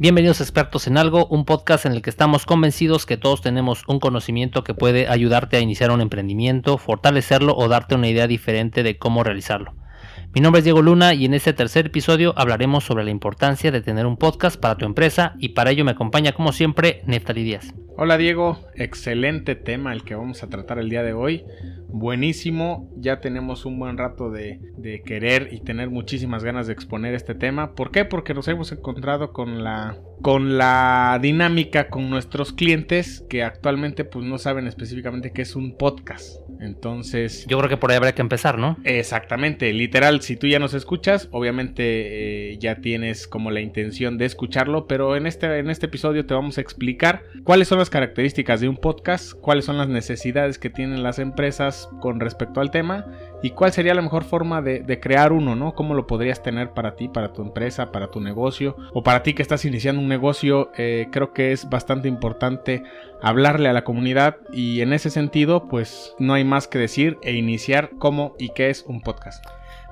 Bienvenidos a Expertos en Algo, un podcast en el que estamos convencidos que todos tenemos un conocimiento que puede ayudarte a iniciar un emprendimiento, fortalecerlo o darte una idea diferente de cómo realizarlo. Mi nombre es Diego Luna y en este tercer episodio hablaremos sobre la importancia de tener un podcast para tu empresa y para ello me acompaña como siempre Neftali Díaz. Hola Diego, excelente tema el que vamos a tratar el día de hoy. Buenísimo, ya tenemos un buen rato de, de, querer y tener muchísimas ganas de exponer este tema. ¿Por qué? Porque nos hemos encontrado con la, con la dinámica con nuestros clientes que actualmente pues no saben específicamente qué es un podcast. Entonces... Yo creo que por ahí habría que empezar, ¿no? Exactamente, literal, si tú ya nos escuchas, obviamente eh, ya tienes como la intención de escucharlo, pero en este, en este episodio te vamos a explicar cuáles son las características de un podcast, cuáles son las necesidades que tienen las empresas con respecto al tema y cuál sería la mejor forma de, crear uno, ¿no? ¿Cómo lo podrías tener para ti, para tu empresa, para tu negocio o para ti que estás iniciando un negocio? Eh, creo que es bastante importante hablarle a la comunidad y en ese sentido pues no hay más que decir e iniciar cómo y qué es un podcast.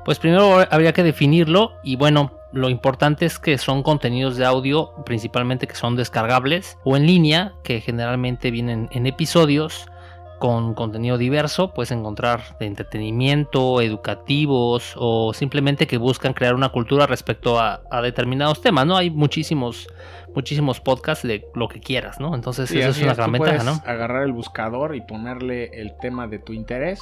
Pues primero habría que definirlo y bueno, lo importante es que son contenidos de audio principalmente que son descargables o en línea que generalmente vienen en episodios con contenido diverso, puedes encontrar de entretenimiento, educativos o simplemente que buscan crear una cultura respecto a, determinados temas, ¿no? Hay muchísimos, muchísimos podcasts de lo que quieras, ¿no? Entonces eso es una gran ventaja, ¿no? Agarrar el buscador y ponerle el tema de tu interés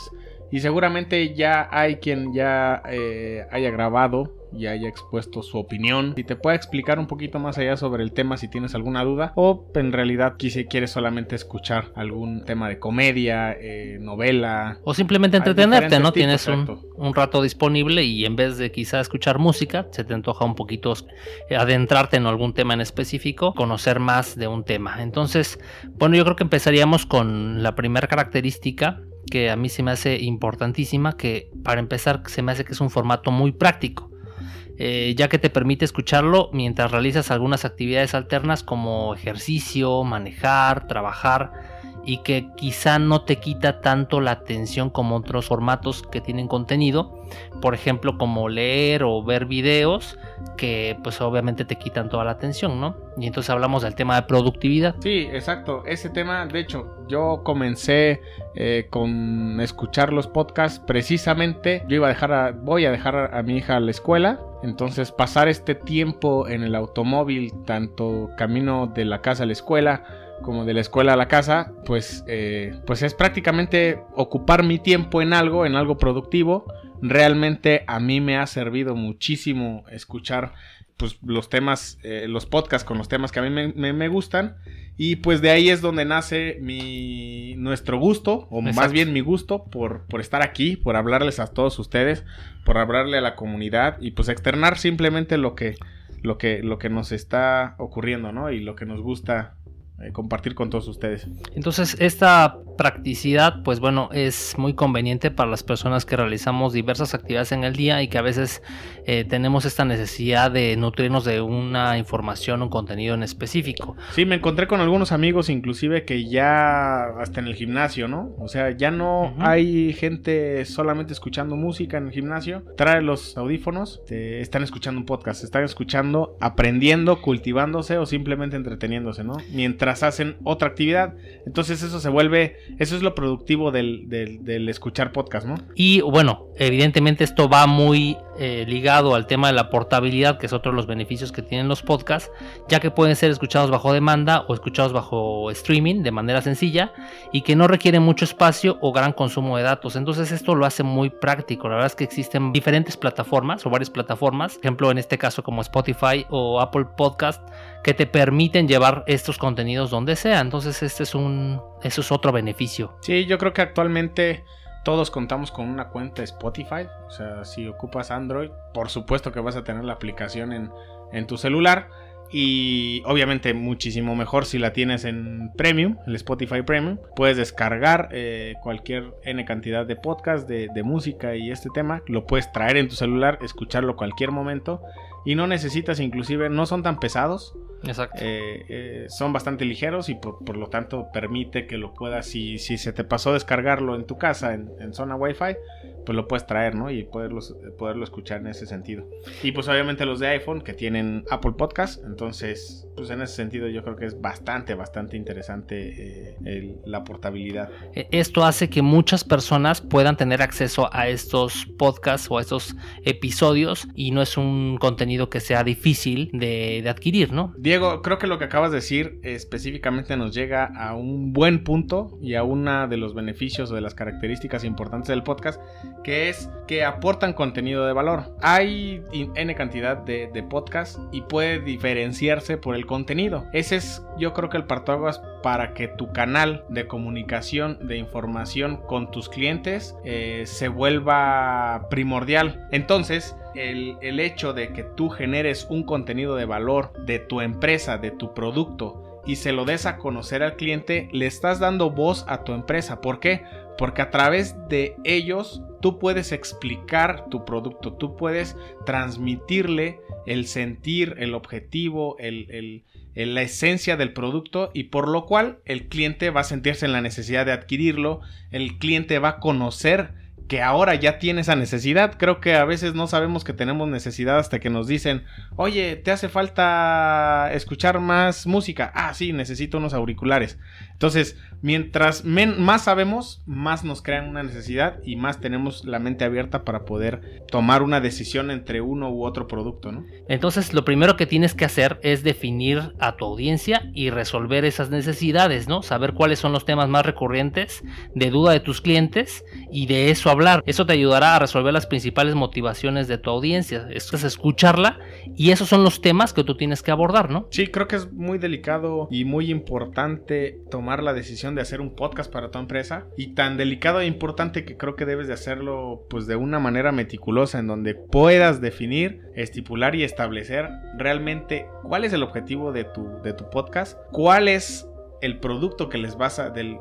y seguramente ya hay quien ya eh, haya grabado y haya expuesto su opinión y te pueda explicar un poquito más allá sobre el tema si tienes alguna duda o en realidad si quieres solamente escuchar algún tema de comedia, eh, novela o simplemente entretenerte, ¿no? tienes un, rato disponible y en vez de quizá escuchar música, se te antoja un poquito eh, adentrarte en algún tema en específico, conocer más de un tema. Entonces, bueno, yo creo que empezaríamos con la primera característica que a mí se me hace importantísima, que para empezar se me hace que es un formato muy práctico. Eh, ya que te permite escucharlo mientras realizas algunas actividades alternas como ejercicio, manejar, trabajar y que quizá no te quita tanto la atención como otros formatos que tienen contenido, por ejemplo como leer o ver videos que pues obviamente te quitan toda la atención, ¿no? Y entonces hablamos del tema de productividad. Sí, exacto, ese tema, de hecho, yo comencé eh, con escuchar los podcasts precisamente, yo iba a dejar, voy a dejar a mi hija a la escuela, entonces pasar este tiempo en el automóvil, tanto camino de la casa a la escuela, como de la escuela a la casa, pues, eh, pues es prácticamente ocupar mi tiempo en algo, en algo productivo. Realmente a mí me ha servido muchísimo escuchar pues, los temas, eh, los podcasts con los temas que a mí me, gustan. Y pues de ahí es donde nace mi, nuestro gusto, o más bien mi gusto por, por estar aquí, por hablarles a todos ustedes, por hablarle a la comunidad y pues externar simplemente lo que, lo que, lo que nos está ocurriendo, ¿no? Y lo que nos gusta eh, compartir con todos ustedes. Entonces, esta practicidad, pues bueno, es muy conveniente para las personas que realizamos diversas actividades en el día y que a veces eh, tenemos esta necesidad de nutrirnos de una información, un contenido en específico. Sí, me encontré con algunos amigos, inclusive que ya hasta en el gimnasio, ¿no? O sea, ya no hay gente solamente escuchando música en el gimnasio, trae los audífonos, te están escuchando un podcast, están escuchando, aprendiendo, cultivándose o simplemente entreteniéndose, ¿no? Mientras hacen otra actividad. Entonces eso se vuelve, eso es lo productivo del, del, escuchar podcast, ¿no? Y bueno, evidentemente esto va muy eh, ligado al tema de la portabilidad, que es otro de los beneficios que tienen los podcasts, ya que pueden ser escuchados bajo demanda o escuchados bajo streaming de manera sencilla y que no requieren mucho espacio o gran consumo de datos. Entonces esto lo hace muy práctico. La verdad es que existen diferentes plataformas o varias plataformas, ejemplo en este caso como Spotify o Apple Podcast, que te permiten llevar estos contenidos donde sea. Entonces este es un, eso es otro beneficio. Sí, yo creo que actualmente todos contamos con una cuenta Spotify. O sea, si ocupas Android, por supuesto que vas a tener la aplicación en, en tu celular. Y obviamente muchísimo mejor si la tienes en Premium, el Spotify Premium. Puedes descargar eh, cualquier N cantidad de podcast, de, de, música y este tema. Lo puedes traer en tu celular, escucharlo cualquier momento. Y no necesitas inclusive, no son tan pesados. Exacto. Eh, eh, son bastante ligeros y por, lo tanto permite que lo puedas, si, si se te pasó descargarlo en tu casa en, zona Wi-Fi, pues lo puedes traer, ¿no? Y poderlo, poderlo escuchar en ese sentido. Y pues obviamente los de iPhone que tienen Apple Podcast, entonces pues en ese sentido yo creo que es bastante, bastante interesante eh, la portabilidad. E, esto hace que muchas personas puedan tener acceso a estos podcasts o a estos episodios y no es un contenido que sea difícil de, de adquirir, ¿no? Diego, creo que lo que acabas de decir específicamente nos llega a un buen punto y a una de los beneficios o de las características importantes del podcast, que es que aportan contenido de valor. Hay N cantidad de, de podcasts y puede diferenciarse por el contenido. Ese es yo creo que el partaguas para que tu canal de comunicación, de información con tus clientes eh, se vuelva primordial. Entonces, el, el hecho de que tú generes un contenido de valor de tu empresa, de tu producto, y se lo des a conocer al cliente, le estás dando voz a tu empresa. ¿Por qué? Porque a través de ellos tú puedes explicar tu producto, tú puedes transmitirle el sentir, el objetivo, la esencia del producto y por lo cual el cliente va a sentirse en la necesidad de adquirirlo, el cliente va a conocer que ahora ya tiene esa necesidad. Creo que a veces no sabemos que tenemos necesidad hasta que nos dicen, oye, te hace falta escuchar más música. Ah, sí, necesito unos auriculares. Entonces, mientras más sabemos, más nos crean una necesidad y más tenemos la mente abierta para poder tomar una decisión entre uno u otro producto, ¿no? Entonces, lo primero que tienes que hacer es definir a tu audiencia y resolver esas necesidades, ¿no? Saber cuáles son los temas más recurrentes de duda de tus clientes y de eso hablar. Eso te ayudará a resolver las principales motivaciones de tu audiencia. Esto es escucharla y esos son los temas que tú tienes que abordar, ¿no? Sí, creo que es muy delicado y muy importante tomar la decisión de hacer un podcast para tu empresa y tan delicado e importante que creo que debes de hacerlo pues de una manera meticulosa en donde puedas definir, estipular y establecer realmente cuál es el objetivo de tu, de tu podcast, cuál es el producto que les vas a, del,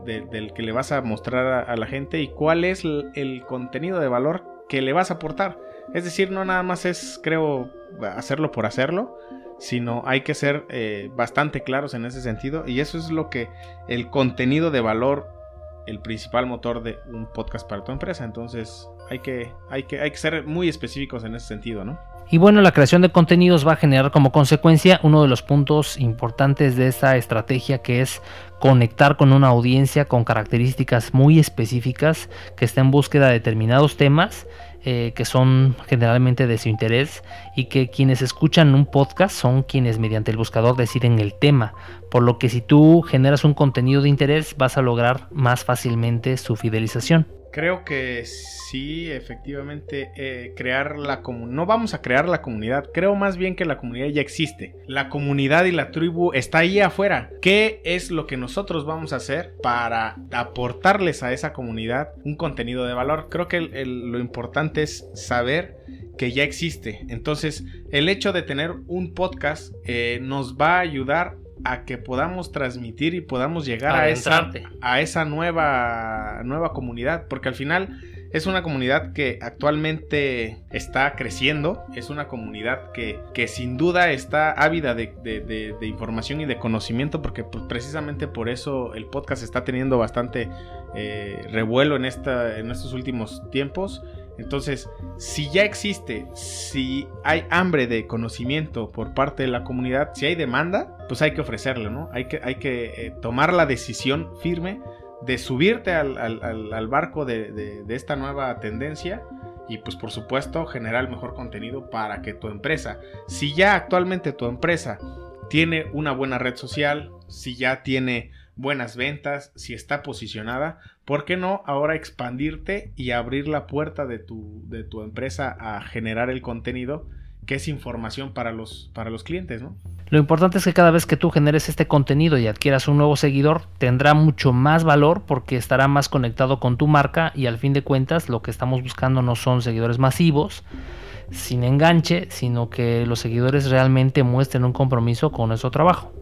que le vas a mostrar a, la gente y cuál es el, el contenido de valor que le vas a aportar. Es decir, no nada más es, creo, hacerlo por hacerlo, sino hay que ser eh, bastante claros en ese sentido y eso es lo que el contenido de valor, el principal motor de un podcast para tu empresa. Entonces hay que, hay que, hay que ser muy específicos en ese sentido, ¿no? Y bueno, la creación de contenidos va a generar como consecuencia uno de los puntos importantes de esta estrategia que es conectar con una audiencia con características muy específicas que está en búsqueda de determinados temas eh, que son generalmente de su interés y que quienes escuchan un podcast son quienes mediante el buscador deciden el tema, por lo que si tú generas un contenido de interés vas a lograr más fácilmente su fidelización. Creo que sí, efectivamente, eh, crear la comunidad. No vamos a crear la comunidad, creo más bien que la comunidad ya existe. La comunidad y la tribu está ahí afuera. ¿Qué es lo que nosotros vamos a hacer para aportarles a esa comunidad un contenido de valor? Creo que lo importante es saber que ya existe. Entonces, el hecho de tener un podcast eh, nos va a ayudar a que podamos transmitir y podamos llegar a esa, a esa nueva, nueva comunidad, porque al final es una comunidad que actualmente está creciendo, es una comunidad que, que sin duda está ávida de, información y de conocimiento, porque pues, precisamente por eso el podcast está teniendo bastante eh, revuelo en, esta, en estos últimos tiempos. Entonces, si ya existe, si hay hambre de conocimiento por parte de la comunidad, si hay demanda, pues hay que ofrecerlo, ¿no? Hay que, hay que eh, tomar la decisión firme de subirte al, barco de, esta nueva tendencia y pues por supuesto generar el mejor contenido para que tu empresa, si ya actualmente tu empresa tiene una buena red social, si ya tiene buenas ventas, si está posicionada, ¿por qué no ahora expandirte y abrir la puerta de tu, de tu empresa a generar el contenido que es información para los, para los clientes, ¿no? Lo importante es que cada vez que tú generes este contenido y adquieras un nuevo seguidor, tendrá mucho más valor porque estará más conectado con tu marca y al fin de cuentas lo que estamos buscando no son seguidores masivos, sin enganche, sino que los seguidores realmente muestren un compromiso con nuestro trabajo.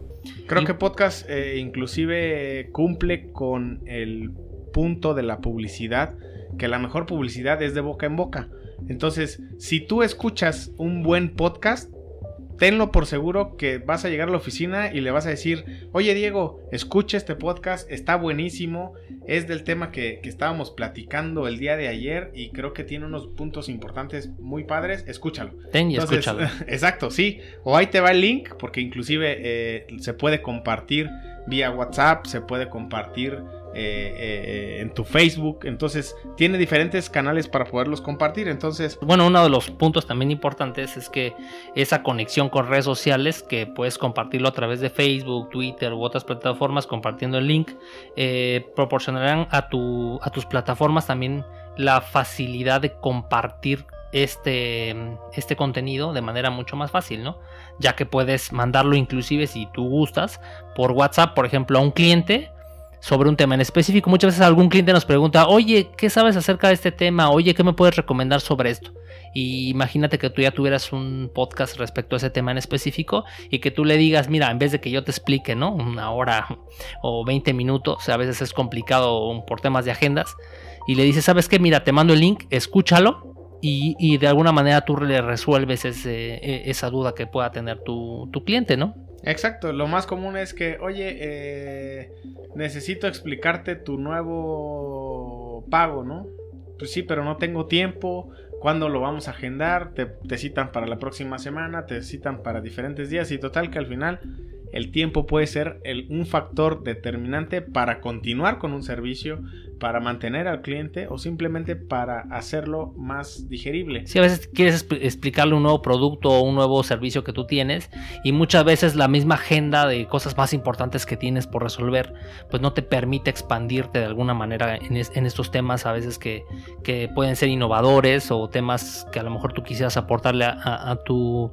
Creo que podcast eh, inclusive cumple con el punto de la publicidad, que la mejor publicidad es de boca en boca. Entonces, si tú escuchas un buen podcast, tenlo por seguro que vas a llegar a la oficina y le vas a decir, oye Diego, escucha este podcast, está buenísimo, es del tema que, estábamos platicando el día de ayer y creo que tiene unos puntos importantes muy padres, escúchalo. Ten y escúchalo. Exacto, sí. O ahí te va el link, porque inclusive eh, se puede compartir vía WhatsApp, se puede compartir eh, eh, en tu Facebook. Entonces, tiene diferentes canales para poderlos compartir. Entonces, bueno, uno de los puntos también importantes es que esa conexión con redes sociales, que puedes compartirlo a través de Facebook, Twitter u otras plataformas, compartiendo el link, eh, proporcionarán a, tu, a tus plataformas también la facilidad de compartir este, este contenido de manera mucho más fácil, ¿no? Ya que puedes mandarlo inclusive si tú gustas por WhatsApp, por ejemplo, a un cliente sobre un tema en específico. Muchas veces algún cliente nos pregunta, oye, ¿qué sabes acerca de este tema? Oye, ¿qué me puedes recomendar sobre esto? Y imagínate que tú ya tuvieras un podcast respecto a ese tema en específico y que tú le digas, mira, en vez de que yo te explique, ¿no? Una hora o 20 minutos, a veces es complicado por temas de agendas, y le dices, ¿sabes qué? Mira, te mando el link, escúchalo. Y, de alguna manera tú le resuelves e, esa duda que pueda tener tu, tu cliente, ¿no? Exacto, lo más común es que, oye, eh, necesito explicarte tu nuevo pago, ¿no? Pues sí, pero no tengo tiempo. ¿Cuándo lo vamos a agendar? Te, te, citan para la próxima semana, te citan para diferentes días y total que al final el tiempo puede ser un factor determinante para continuar con un servicio, para mantener al cliente o simplemente para hacerlo más digerible. Si a veces quieres explicarle un nuevo producto o un nuevo servicio que tú tienes y muchas veces la misma agenda de cosas más importantes que tienes por resolver, pues no te permite expandirte de alguna manera en, estos temas a veces que, pueden ser innovadores o temas que a lo mejor tú quisieras aportarle a, tu,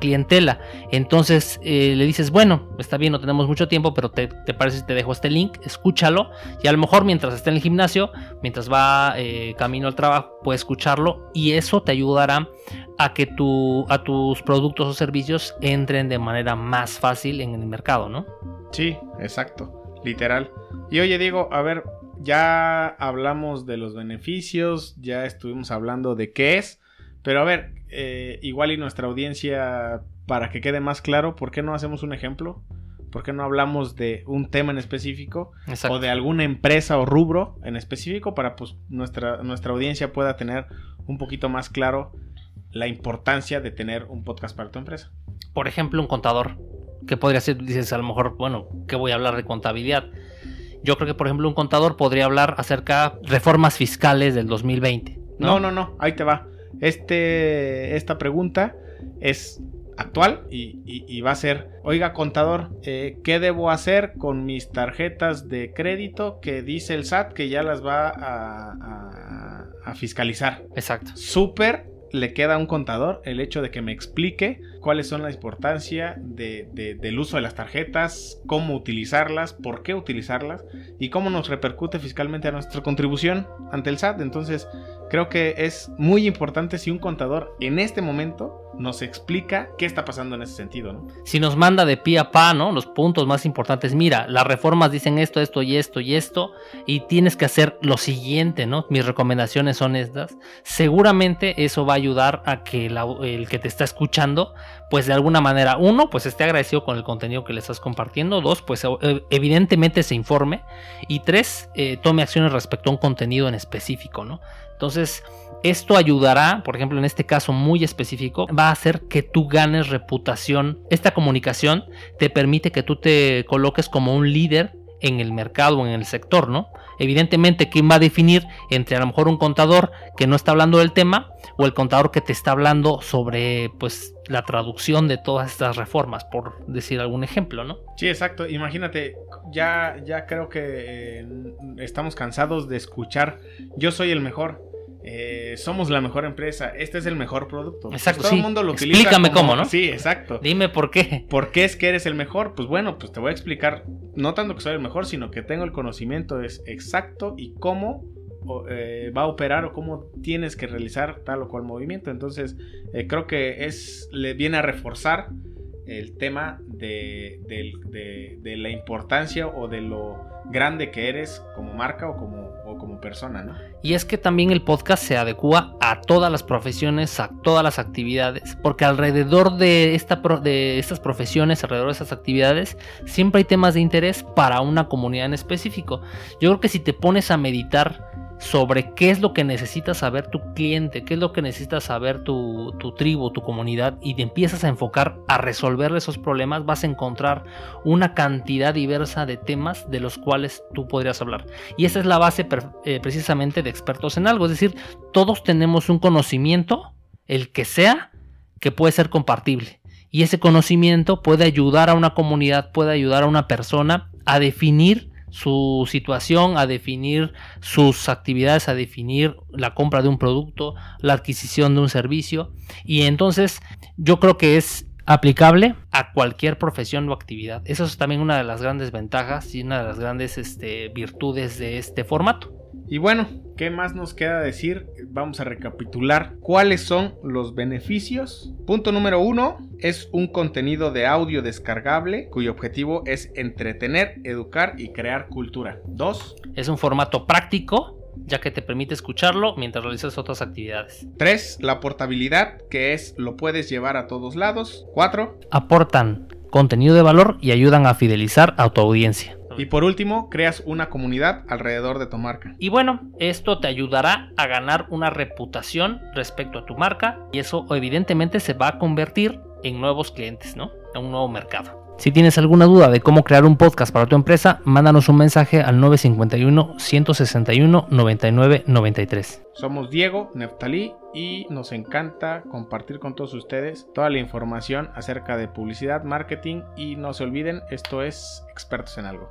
clientela. Entonces eh, le dices, bueno, está bien, no tenemos mucho tiempo, pero te, parece si te dejo este link, escúchalo y a lo mejor mientras esté en el gimnasio, mientras va eh, camino al trabajo, puedes escucharlo y eso te ayudará a que tu, a tus productos o servicios entren de manera más fácil en el mercado, ¿no? Sí, exacto, literal. Y oye, Diego, a ver, ya hablamos de los beneficios, ya estuvimos hablando de qué es, pero a ver, eh, igual y nuestra audiencia para que quede más claro, ¿por qué no hacemos un ejemplo? ¿Por qué no hablamos de un tema en específico o de alguna empresa o rubro en específico para pues nuestra, nuestra audiencia pueda tener un poquito más claro la importancia de tener un podcast para tu empresa? Por ejemplo, un contador. que podría ser? Dices a lo mejor, bueno, ¿qué voy a hablar de contabilidad? Yo creo que, por ejemplo, un contador podría hablar acerca de reformas fiscales del 2020. ¿no? no, no, no, ahí te va. Este, esta pregunta es actual y, va a ser, oiga contador, eh, ¿qué debo hacer con mis tarjetas de crédito que dice el SAT que ya las va a, a fiscalizar? Exacto. Súper le queda a un contador el hecho de que me explique cuáles son la importancia del uso de las tarjetas, cómo utilizarlas, por qué utilizarlas y cómo nos repercute fiscalmente a nuestra contribución ante el SAT. Entonces, creo que es muy importante si un contador en este momento nos explica qué está pasando en ese sentido, ¿no? Si nos manda de pie a pa, ¿no? Los puntos más importantes. Mira, las reformas dicen esto, esto y esto y esto, y tienes que hacer lo siguiente, ¿no? Mis recomendaciones son estas. Seguramente eso va a ayudar a que el que te está escuchando, pues de alguna manera, uno, pues esté agradecido con el contenido que le estás compartiendo. Dos, pues e, evidentemente se informe. Y tres, eh, tome acciones respecto a un contenido en específico, ¿no? Entonces, esto ayudará, por ejemplo, en este caso muy específico, va a hacer que tú ganes reputación. Esta comunicación te permite que tú te coloques como un líder en el mercado o en el sector, ¿no? Evidentemente, ¿quién va a definir entre a lo mejor un contador que no está hablando del tema o el contador que te está hablando sobre, pues, la traducción de todas estas reformas, por decir algún ejemplo, ¿no? Sí, exacto. Imagínate, ya, ya creo que eh, estamos cansados de escuchar, yo soy el mejor. Eh, somos la mejor empresa, este es el mejor producto. Pues exacto, todo el mundo lo utiliza. Explícame cómo, ¿no? Sí, exacto. Dime por qué. ¿Por qué es que eres el mejor? Pues bueno, pues te voy a explicar, no tanto que soy el mejor, sino que tengo el conocimiento es exacto y cómo eh, va a operar o cómo tienes que realizar tal o cual movimiento. Entonces, eh, creo que es le viene a reforzar el tema de, de, la importancia o de lo grande que eres como marca o como, o como persona, ¿no? Y es que también el podcast se adecua a todas las profesiones, a todas las actividades, porque alrededor de, esta, de estas profesiones, alrededor de estas actividades, siempre hay temas de interés para una comunidad en específico. Yo creo que si te pones a meditar sobre qué es lo que necesita saber tu cliente, qué es lo que necesita saber tu, tribu, tu comunidad, y te empiezas a enfocar a resolver esos problemas, vas a encontrar una cantidad diversa de temas de los cuales tú podrías hablar. Y esa es la base eh, precisamente de expertos en algo, es decir, todos tenemos un conocimiento, el que sea, que puede ser compartible. Y ese conocimiento puede ayudar a una comunidad, puede ayudar a una persona a definir su situación, a definir sus actividades, a definir la compra de un producto, la adquisición de un servicio. Y entonces yo creo que es aplicable a cualquier profesión o actividad. Eso es también una de las grandes ventajas y una de las grandes este, virtudes de este formato. Y bueno, ¿qué más nos queda decir? Vamos a recapitular cuáles son los beneficios. Punto número uno es un contenido de audio descargable cuyo objetivo es entretener, educar y crear cultura. Dos. Es un formato práctico ya que te permite escucharlo mientras realizas otras actividades. 3. La portabilidad, que es lo puedes llevar a todos lados. 4. Aportan contenido de valor y ayudan a fidelizar a tu audiencia. Y por último, creas una comunidad alrededor de tu marca. Y bueno, esto te ayudará a ganar una reputación respecto a tu marca y eso evidentemente se va a convertir en nuevos clientes, ¿no? En un nuevo mercado. Si tienes alguna duda de cómo crear un podcast para tu empresa, mándanos un mensaje al 951-161-9993. Somos Diego, Neftalí y nos encanta compartir con todos ustedes toda la información acerca de publicidad, marketing y no se olviden, esto es Expertos en Algo.